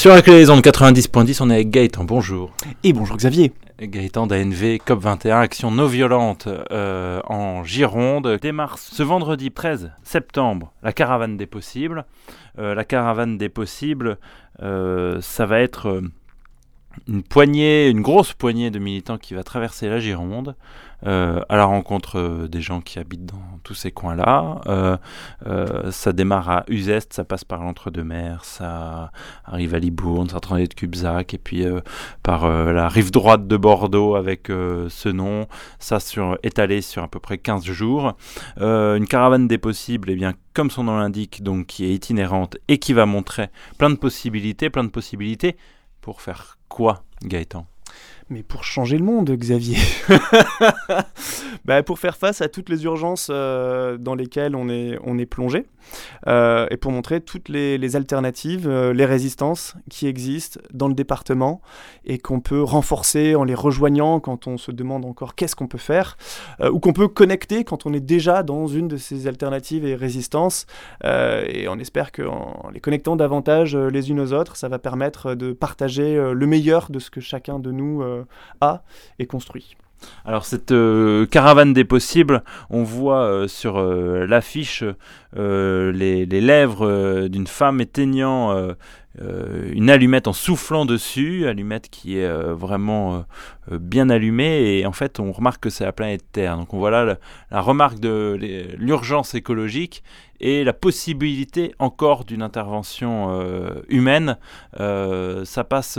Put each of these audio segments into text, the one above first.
Sur la clé des ondes 90.10, on est avec Gaëtan, bonjour. Et bonjour Xavier. Gaëtan d'ANV COP21, action non violente euh, en Gironde. Démarre ce vendredi 13 septembre la caravane des possibles. Euh, la caravane des possibles, euh, ça va être une poignée, une grosse poignée de militants qui va traverser la Gironde euh, à la rencontre euh, des gens qui habitent dans tous ces coins-là. Euh, ça démarre à Uzest, ça passe par l'entre-deux-mers, ça arrive à Libourne, ça de Cubzac, et puis par la rive droite de Bordeaux avec ce nom, ça sur, étalé sur à peu près 15 jours. une caravane des possibles, et eh bien, comme son nom l'indique, donc qui est itinérante et qui va montrer plein de possibilités, plein de possibilités pour faire quoi, Gaëtan? Mais pour changer le monde, Xavier. bah, pour faire face à toutes les urgences euh, dans lesquelles on est, on est plongé, euh, et pour montrer toutes les, alternatives, euh, les résistances qui existent dans le département, et qu'on peut renforcer en les rejoignant quand on se demande encore qu'est-ce qu'on peut faire, ou qu'on peut connecter quand on est déjà dans une de ces alternatives et résistances, et on espère qu'en les connectant davantage les unes aux autres, ça va permettre de partager le meilleur de ce que chacun de nous a et construit. Alors cette euh, caravane des possibles, on voit euh, sur euh, l'affiche les, lèvres d'une femme éteignant une allumette en soufflant dessus, allumette qui est vraiment bien allumée et en fait on remarque que c'est la planète Terre. Donc on voit là la remarque de l'urgence écologique et la possibilité encore d'une intervention humaine. ça passe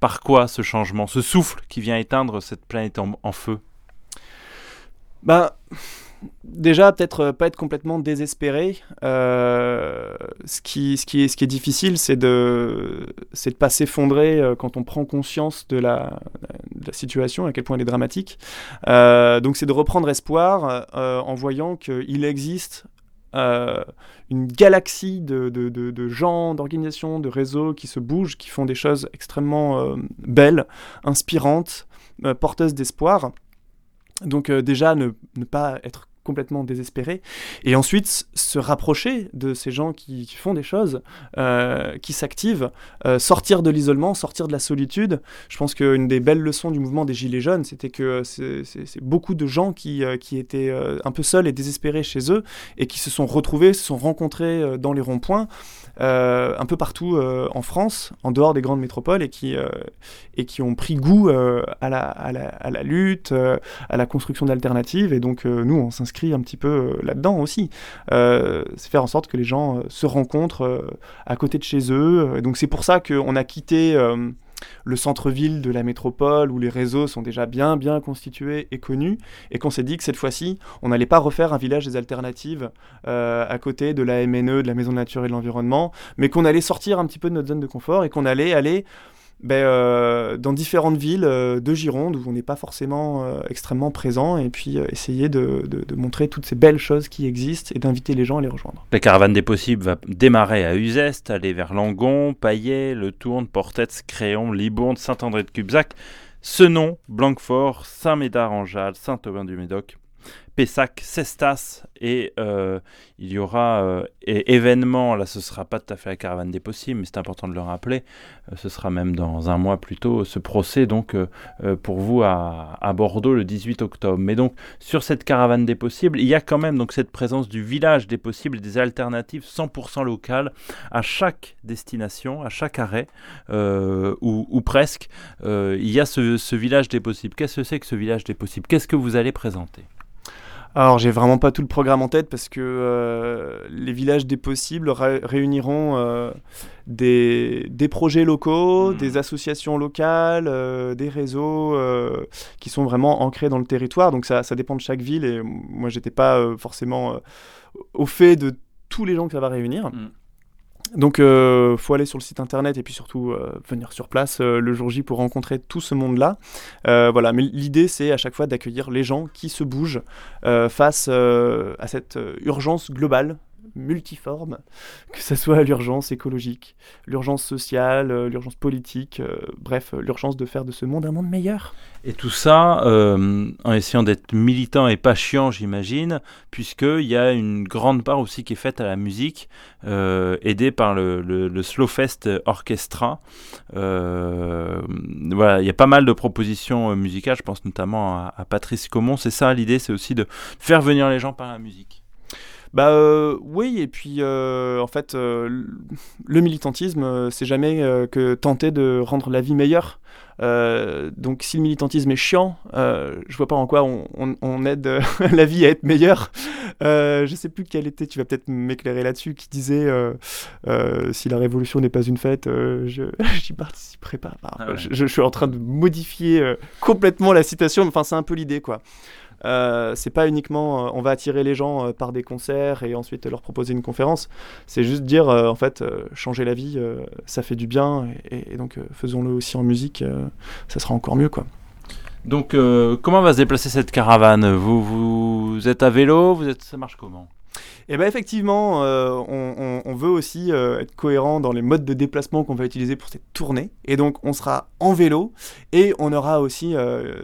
par quoi ce changement, ce souffle qui vient éteindre cette planète en, feu? Ben, déjà, peut-être euh, pas être complètement désespéré. Euh, ce, qui, qui est, difficile, c'est de ne pas s'effondrer euh, quand on prend conscience de la, situation, à quel point elle est dramatique. donc, c'est de reprendre espoir en voyant qu'il existe euh, une galaxie de, gens, d'organisations, de réseaux qui se bougent, qui font des choses extrêmement euh, belles, inspirantes, euh, porteuses d'espoir. Donc déjà, ne, pas être complètement désespéré, et ensuite se rapprocher de ces gens qui, font des choses, euh, qui s'activent, euh, sortir de l'isolement, sortir de la solitude. Je pense qu'une des belles leçons du mouvement des Gilets jaunes, c'était que c'est beaucoup de gens qui, euh, qui étaient un peu seuls et désespérés chez eux, et qui se sont retrouvés, se sont rencontrés dans les ronds-points, un peu partout en France, en dehors des grandes métropoles, et qui, et qui ont pris goût à la, à, la, à, la, lutte, à la construction d'alternatives, et donc nous, on s'inscrit un petit peu euh, là-dedans aussi. Euh, c'est faire en sorte que les gens euh, se rencontrent à côté de chez eux. donc c'est pour ça qu'on a quitté le centre-ville de la métropole où les réseaux sont déjà bien bien constitués et connus et qu'on s'est dit que cette fois-ci on n'allait pas refaire un village des alternatives à côté de la MNE, de la Maison de Nature et de l'Environnement, mais qu'on allait sortir un petit peu de notre zone de confort et qu'on allait aller ben, euh, dans différentes villes euh, de Gironde où on n'est pas forcément euh, extrêmement présent et puis essayer de, montrer toutes ces belles choses qui existent et d'inviter les gens à les rejoindre. La caravane des possibles va démarrer à Uzeste, aller vers Langon, Paillet, Le Tourne, Portets, Créon, Libourne, Saint-André de Cubzac, Senon, Blanquefort, Saint-Médard-en-Jalles, Saint-Aubin-du-Médoc. Pessac, Cestas et euh, il y aura euh, événement, là ce sera pas tout à fait la caravane des possibles, mais c'est important de le rappeler, euh, ce sera même dans un mois plus tôt ce procès donc pour vous à, Bordeaux le 18 octobre. Mais donc sur cette caravane des possibles, il y a quand même donc cette présence du village des possibles, des alternatives 100% locales à chaque destination, à chaque arrêt ou, presque, il y a ce village des possibles. Qu'est-ce que c'est que ce village des possibles? Qu'est-ce que vous allez présenter? Alors, j'ai vraiment pas tout le programme en tête parce que euh, les villages des possibles réuniront euh, des, projets locaux, hmm. des associations locales, euh, des réseaux qui sont vraiment ancrés dans le territoire. Donc, ça, dépend de chaque ville et moi, j'étais pas forcément au fait de tous les gens que ça va réunir. Hmm. Donc, euh, faut aller sur le site internet et puis surtout euh, venir sur place euh, le jour J pour rencontrer tout ce monde-là. voilà, mais l'idée, c'est à chaque fois d'accueillir les gens qui se bougent face à cette urgence globale multiforme, que ce soit l'urgence écologique, l'urgence sociale, euh, l'urgence politique, euh, bref, l'urgence de faire de ce monde un monde meilleur. Et tout ça en essayant d'être militant et pas chiant, j'imagine, puisqu'il y a une grande part aussi qui est faite à la musique, aidée par le, le, Slowfest Orchestra. voilà, il y a pas mal de propositions musicales, je pense notamment à, à Patrice Comon. C'est ça l'idée, c'est aussi de faire venir les gens par la musique. Bah euh, oui, et puis euh, en fait, euh, le militantisme, c'est jamais que tenter de rendre la vie meilleure. donc si le militantisme est chiant, je vois pas en quoi on, aide la vie à être meilleure. je sais plus quel était, tu vas peut-être m'éclairer là-dessus, qui disait si la révolution n'est pas une fête, je j'y participerai pas. Ah je, je, suis en train de modifier complètement la citation, enfin c'est un peu l'idée quoi. Euh, c'est pas uniquement euh, on va attirer les gens euh, par des concerts et ensuite leur proposer une conférence. C'est juste dire en fait changer la vie, ça fait du bien et, donc faisons-le aussi en musique, ça sera encore mieux quoi. Donc comment va se déplacer cette caravane? Vous, vous êtes à vélo, vous êtes, ça marche comment? Et eh bien effectivement, euh, on, veut aussi euh, être cohérent dans les modes de déplacement qu'on va utiliser pour cette tournée. Et donc on sera en vélo et on aura aussi euh,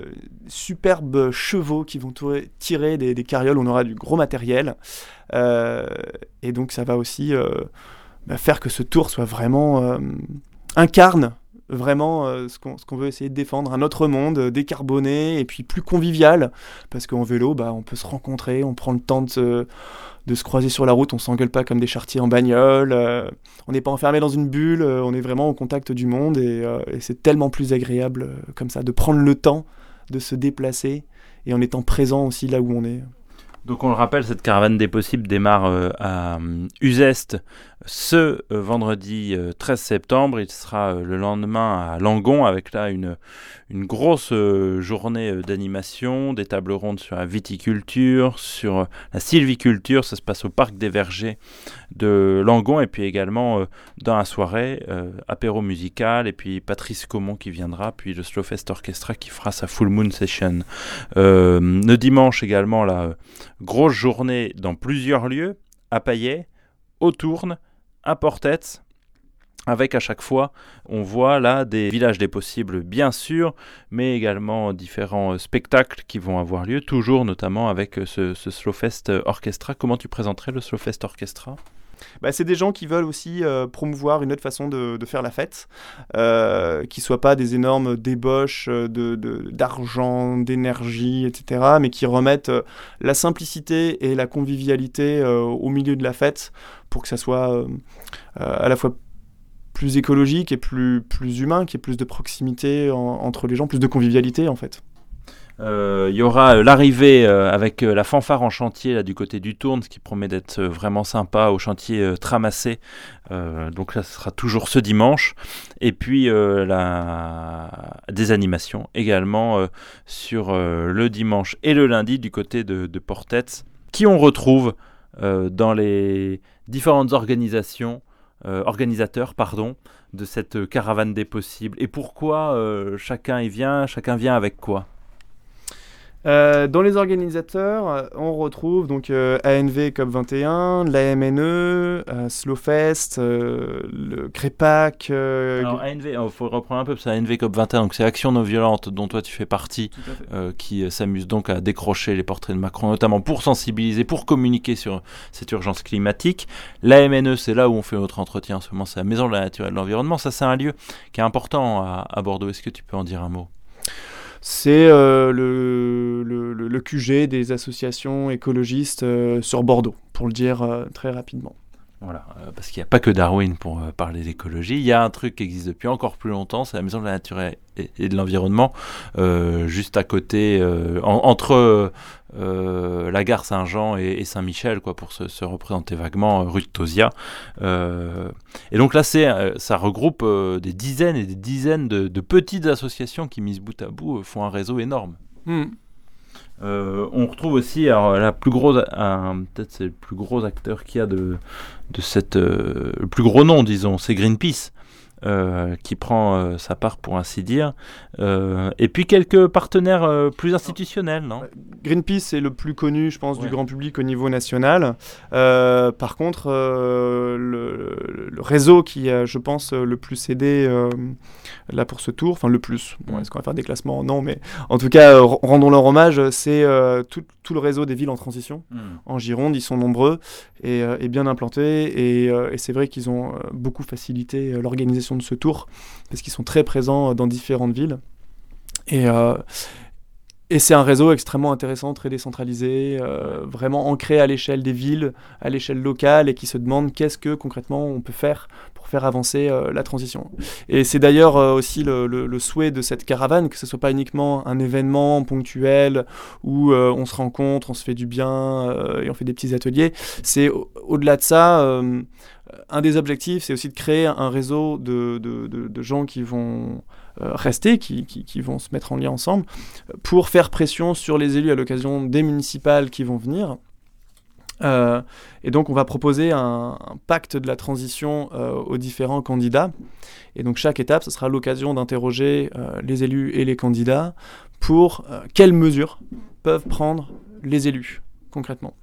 superbes chevaux qui vont tirer des, carrioles, on aura du gros matériel. et donc ça va aussi bah, faire que ce tour soit vraiment incarne vraiment ce qu'on veut essayer de défendre, un autre monde décarboné et puis plus convivial, parce qu'en vélo, bah, on peut se rencontrer, on prend le temps de se, de se croiser sur la route, on s'engueule pas comme des chartiers en bagnole, euh, on n'est pas enfermé dans une bulle, euh, on est vraiment au contact du monde et, euh, c'est tellement plus agréable comme ça, de prendre le temps de se déplacer et en étant présent aussi là où on est. Donc on le rappelle, cette caravane des possibles démarre à Uzeste ce vendredi 13 septembre. Il sera le lendemain à Langon avec là une, une grosse euh, journée euh, d'animation, des tables rondes sur la viticulture, sur euh, la sylviculture. Ça se passe au parc des Vergers de Langon et puis également dans la soirée, apéro musical et puis Patrice Comon qui viendra, puis le Slowfest Orchestra qui fera sa Full Moon Session. le dimanche également, la grosse journée dans plusieurs lieux, à Payet, au Tourne, à Portet avec à chaque fois, on voit là des villages des possibles, bien sûr, mais également différents euh, spectacles qui vont avoir lieu, toujours notamment avec euh, ce, ce Slowfest euh, Orchestra. Comment tu présenterais le Slowfest Orchestra? Bah, c'est des gens qui veulent aussi promouvoir une autre façon de, faire la fête, qui ne soit pas des énormes débauches d'argent, de, d'énergie, etc., mais qui remettent la simplicité et la convivialité au milieu de la fête pour que ça soit à la fois plus écologique et plus, plus humain, qui ait plus de proximité entre les gens, plus de convivialité en fait. Euh, il y aura euh, l'arrivée euh, avec la fanfare en chantier du côté du Tourne, ce qui promet d'être vraiment sympa au chantier Tramassé. donc là, ce sera toujours ce dimanche. Et puis la... des animations également sur le dimanche et le lundi du côté de, de Portet, qui on retrouve dans les différentes organisations euh, organisateur pardon, de cette caravane des possibles Et pourquoi chacun y vient Chacun vient avec quoi? Euh, dans les organisateurs, on retrouve donc ANV COP21, l'AMNE, Slowfest, le CREPAC. Alors ANV, il faut reprendre un peu, c'est ANV COP21, donc c'est Action non violente dont toi tu fais partie, qui s'amuse donc à décrocher les portraits de Macron, notamment pour sensibiliser, pour communiquer sur cette urgence climatique. L'AMNE, c'est là où on fait notre entretien en ce moment, c'est la Maison de la Nature et de l'Environnement. Ça, c'est un lieu qui est important à Bordeaux. Est-ce que tu peux en dire un mot? C'est euh, le, le, QG des associations écologistes euh, sur Bordeaux, pour le dire euh, très rapidement. Voilà, parce qu'il n'y a pas que Darwin pour parler d'écologie. Il y a un truc qui existe depuis encore plus longtemps, c'est la Maison de la Nature et, de l'Environnement, juste à côté, entre euh, la gare Saint-Jean et, Saint-Michel, quoi, pour se, représenter vaguement, euh, rue de Tosia. Euh, et donc là, ça regroupe des dizaines et des dizaines de, petites associations qui, mises bout à bout, font un réseau énorme. Hmm. on retrouve aussi la plus peut-être c'est le plus gros acteur qu'il y a de, de cette, le plus gros nom, disons, c'est Greenpeace. Qui prend sa part pour ainsi dire. et puis quelques partenaires plus institutionnels, non? Greenpeace est le plus connu, je pense, du grand public au niveau national. par contre, le, réseau qui a, je pense, le plus aidé là pour ce tour, enfin le plus, bon, est-ce qu'on va faire des classements? Non, mais en tout cas, rendons leur hommage, c'est tout, tout, le réseau des villes en transition. Hmm. En Gironde, ils sont nombreux et, et bien implantés. Et, et c'est vrai qu'ils ont beaucoup facilité l'organisation de ce tour parce qu'ils sont très présents dans différentes villes. Et, et c'est un réseau extrêmement intéressant, très décentralisé, euh, vraiment ancré à l'échelle des villes, à l'échelle locale, et qui se demande qu'est-ce que concrètement on peut faire faire avancer euh, la transition. Et c'est d'ailleurs euh, aussi le, souhait de cette caravane, que ce soit pas uniquement un événement ponctuel où on se rencontre, on se fait du bien et on fait des petits ateliers. C'est au-delà de ça un des objectifs, c'est aussi de créer un réseau de, gens qui vont euh, rester, qui, vont se mettre en lien ensemble, pour faire pression sur les élus à l'occasion des municipales qui vont venir. Euh, et donc on va proposer un, pacte de la transition euh, aux différents candidats. Et donc chaque étape, ce sera l'occasion d'interroger les élus et les candidats pour quelles mesures peuvent prendre les élus concrètement.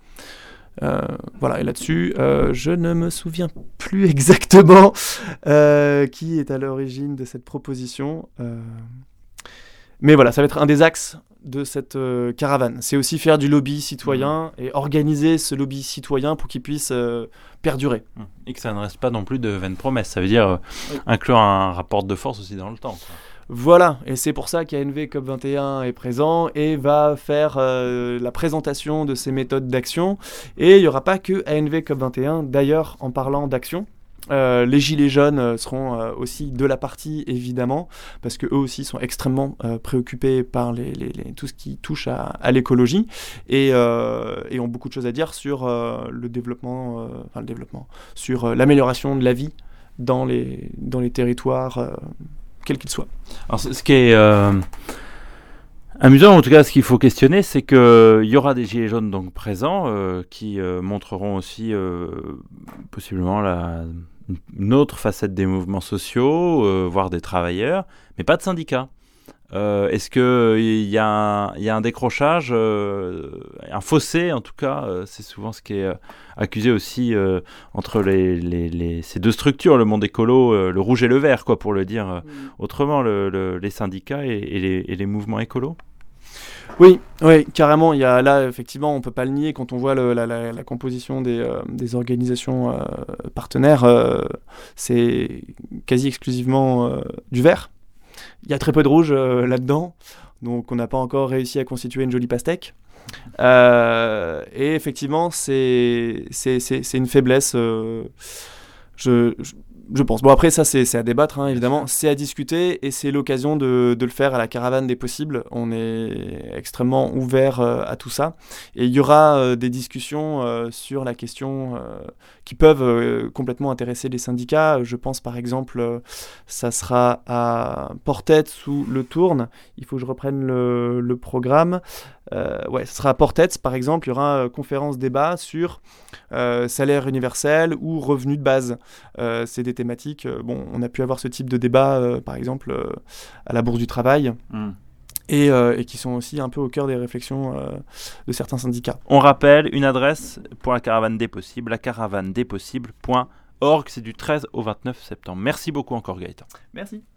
Euh, voilà, et là-dessus, euh, je ne me souviens plus exactement euh, qui est à l'origine de cette proposition. Mais voilà, ça va être un des axes de cette caravane. C'est aussi faire du lobby citoyen mmh. et organiser ce lobby citoyen pour qu'il puisse perdurer. Mmh. Et que ça ne reste pas non plus de vaines promesses. Ça veut dire inclure un rapport de force aussi dans le temps. Voilà, et c'est pour ça qu'ANV COP21 est présent et va faire euh, la présentation de ses méthodes d'action. Et il n'y aura pas que ANV COP21, d'ailleurs, en parlant d'action. Euh, les gilets jaunes euh, seront aussi de la partie évidemment parce que eux aussi sont extrêmement préoccupés par tout ce qui touche à, l'écologie et, ont beaucoup de choses à dire sur le développement, enfin le développement, sur l'amélioration de la vie dans les, territoires quel qu'il soit. Alors, ce qui est euh, amusant, en tout cas, ce qu'il faut questionner, c'est qu'il y aura des gilets jaunes donc présents euh, qui euh, montreront aussi possiblement la, une autre facette des mouvements sociaux, voire des travailleurs, mais pas de syndicats. Euh, est-ce qu'il euh, y, y, a un décrochage, euh, un fossé en tout cas C'est souvent ce qui est accusé aussi entre les, ces deux structures, le monde écolo, le rouge et le vert, quoi, pour le dire autrement, les syndicats et, les, mouvements écolos oui, oui, carrément. Il y a là, effectivement, on peut pas le nier quand on voit la, composition des, des organisations partenaires. c'est quasi exclusivement du vert. Il y a très peu de rouge euh, là-dedans, donc on n'a pas encore réussi à constituer une jolie pastèque. Euh, et effectivement, c'est une faiblesse. Euh, je, je pense. Bon, après, ça, c'est à débattre, hein, évidemment. C'est à discuter et c'est l'occasion de, de, le faire à la caravane des possibles. On est extrêmement ouvert euh, à tout ça. Et il y aura euh, des discussions euh, sur la question qui peuvent complètement intéresser les syndicats. Je pense, par exemple, ça sera à Portet sous le Tourne. Il faut que je reprenne le, le programme. Euh, ouais, ce sera à Portets, par exemple, il y aura une conférence débat sur euh, salaire universel ou revenu de base. Euh, c'est des thématiques, bon, on a pu avoir ce type de débat, par exemple, à la Bourse du Travail. Hmm. Et, et, qui sont aussi un peu au cœur des réflexions de certains syndicats. On rappelle une adresse pour la caravane des possibles, la caravane des possibles.org, c'est du 13 au 29 septembre. Merci beaucoup encore Gaëtan. Merci.